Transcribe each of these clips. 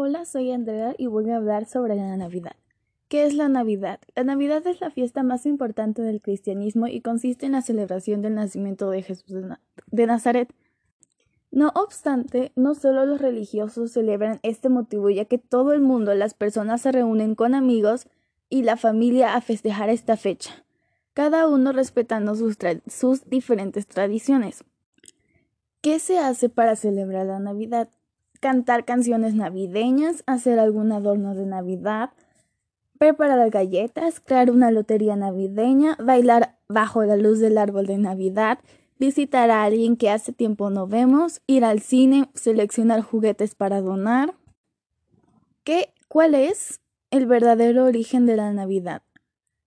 Hola, soy Andrea y voy a hablar sobre la Navidad. ¿Qué es la Navidad? La Navidad es la fiesta más importante del cristianismo y consiste en la celebración del nacimiento de Jesús de, Nazaret. No obstante, no solo los religiosos celebran este motivo, ya que todo el mundo, las personas se reúnen con amigos y la familia a festejar esta fecha, cada uno respetando sus, sus diferentes tradiciones. ¿Qué se hace para celebrar la Navidad? Cantar canciones navideñas, hacer algún adorno de Navidad, preparar galletas, crear una lotería navideña, bailar bajo la luz del árbol de Navidad, visitar a alguien que hace tiempo no vemos, ir al cine, seleccionar juguetes para donar. ¿Qué? ¿Cuál es el verdadero origen de la Navidad?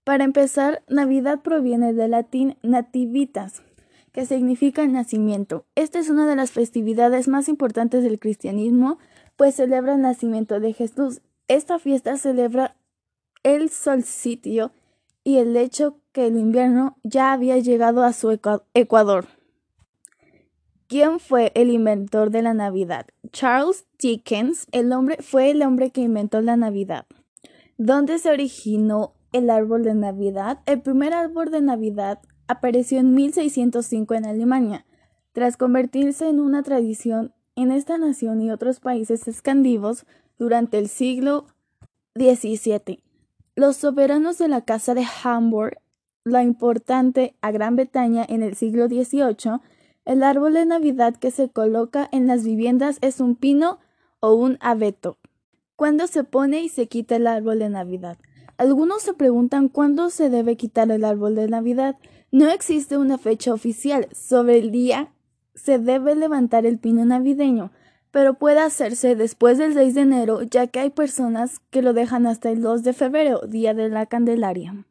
Para empezar, Navidad proviene del latín nativitas, que significa nacimiento. Esta es una de las festividades más importantes del cristianismo, pues celebra el nacimiento de Jesús. Esta fiesta celebra el solsticio y el hecho que el invierno ya había llegado a su ecuador. ¿Quién fue el inventor de la Navidad? Charles Dickens, el hombre fue el hombre que inventó la Navidad. ¿Dónde se originó el árbol de Navidad? El primer árbol de Navidad apareció en 1605 en Alemania, tras convertirse en una tradición en esta nación y otros países escandinavos durante el siglo XVII. Los soberanos de la Casa de Hamburg, la importante a Gran Bretaña en el siglo XVIII, el árbol de Navidad que se coloca en las viviendas es un pino o un abeto. ¿Cuándo se pone y se quita el árbol de Navidad? Algunos se preguntan cuándo se debe quitar el árbol de Navidad. No existe una fecha oficial sobre el día se debe levantar el pino navideño, pero puede hacerse después del 6 de enero, ya que hay personas que lo dejan hasta el 2 de febrero, día de la Candelaria.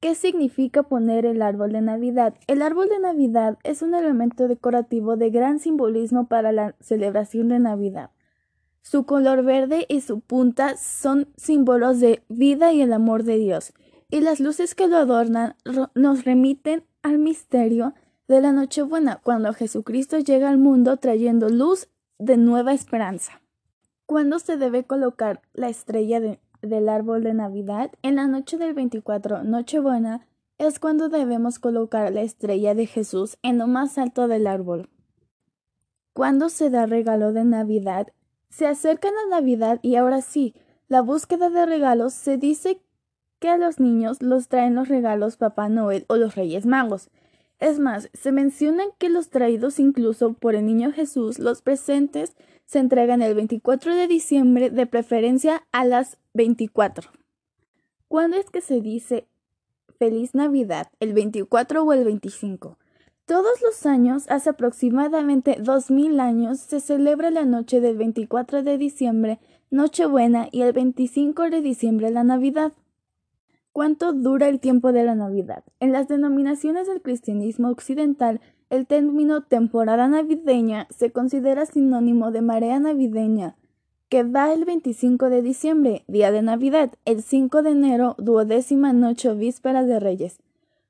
¿Qué significa poner el árbol de Navidad? El árbol de Navidad es un elemento decorativo de gran simbolismo para la celebración de Navidad. Su color verde y su punta son símbolos de vida y el amor de Dios y las luces que lo adornan nos remiten al misterio de la Nochebuena, cuando Jesucristo llega al mundo trayendo luz de nueva esperanza. ¿Cuándo se debe colocar la estrella del árbol de Navidad? En la noche del 24, Nochebuena, es cuando debemos colocar la estrella de Jesús en lo más alto del árbol. ¿Cuándo se da regalo de Navidad? Se acerca la Navidad y ahora sí, la búsqueda de regalos se dice que a los niños los traen los regalos Papá Noel o los Reyes Magos. Es más, se menciona que los traídos incluso por el niño Jesús, los presentes, se entregan el 24 de diciembre, de preferencia a las 24. ¿Cuándo es que se dice Feliz Navidad? ¿El 24 o el 25? Todos los años, hace aproximadamente dos mil años, se celebra la noche del 24 de diciembre, Nochebuena, y el 25 de diciembre la Navidad. ¿Cuánto dura el tiempo de la Navidad? En las denominaciones del cristianismo occidental, el término temporada navideña se considera sinónimo de marea navideña, que va el 25 de diciembre, día de Navidad, el 5 de enero, duodécima noche víspera de Reyes,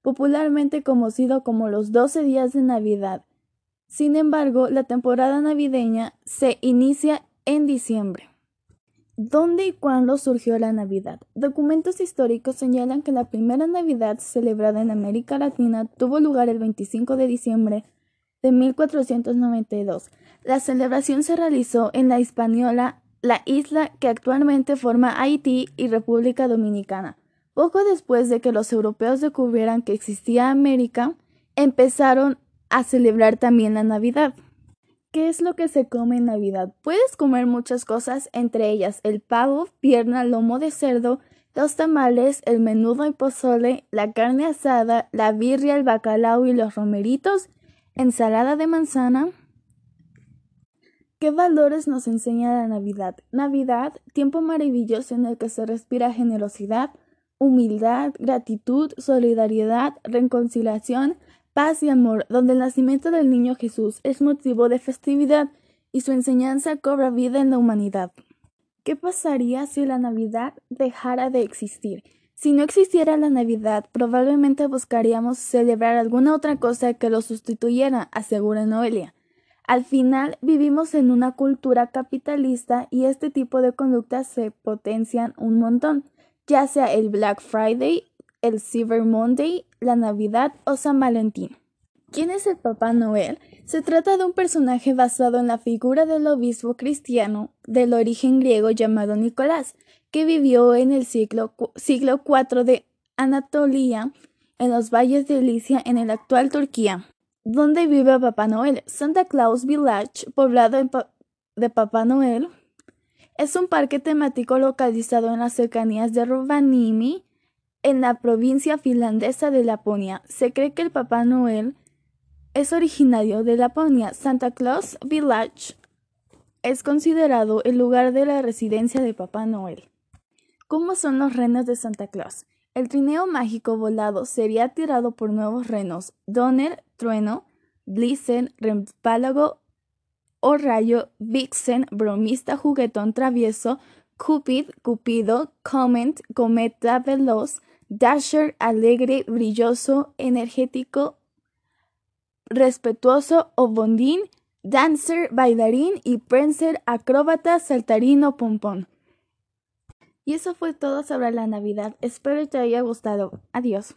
popularmente conocido como los 12 días de Navidad. Sin embargo, la temporada navideña se inicia en diciembre. ¿Dónde y cuándo surgió la Navidad? Documentos históricos señalan que la primera Navidad celebrada en América Latina tuvo lugar el 25 de diciembre de 1492. La celebración se realizó en la Hispaniola, la isla que actualmente forma Haití y República Dominicana. Poco después de que los europeos descubrieran que existía América, empezaron a celebrar también la Navidad. ¿Qué es lo que se come en Navidad? Puedes comer muchas cosas, entre ellas el pavo, pierna, lomo de cerdo, los tamales, el menudo y pozole, la carne asada, la birria, el bacalao y los romeritos, ensalada de manzana. ¿Qué valores nos enseña la Navidad? Navidad, tiempo maravilloso en el que se respira generosidad, humildad, gratitud, solidaridad, reconciliación, paz y amor, donde el nacimiento del niño Jesús es motivo de festividad y su enseñanza cobra vida en la humanidad. ¿Qué pasaría si la Navidad dejara de existir? Si no existiera la Navidad, probablemente buscaríamos celebrar alguna otra cosa que lo sustituyera, asegura Noelia. Al final vivimos en una cultura capitalista y este tipo de conductas se potencian un montón, ya sea el Black Friday, el Cyber Monday, la Navidad o San Valentín. ¿Quién es el Papá Noel? Se trata de un personaje basado en la figura del obispo cristiano del origen griego llamado Nicolás, que vivió en el siglo, IV de Anatolia, en los valles de Licia, en el actual Turquía. ¿Dónde vive Papá Noel? Santa Claus Village, poblado de Papá Noel. Es un parque temático localizado en las cercanías de Rovaniemi, en la provincia finlandesa de Laponia. Se cree que el Papá Noel es originario de Laponia. Santa Claus Village es considerado el lugar de la residencia de Papá Noel. ¿Cómo son los renos de Santa Claus? El trineo mágico volado sería tirado por nuevos renos, Donner, Trueno, Blitzen, Rempálago o Rayo, Vixen, Bromista, Juguetón, Travieso, Cupid, Cupido, Comment, Cometa, Veloz, Dasher, Alegre, Brilloso, Energético, respetuoso o bondín, dancer, bailarín y prancer, acróbata, saltarín o pompón. Y eso fue todo sobre la Navidad. Espero que te haya gustado. Adiós.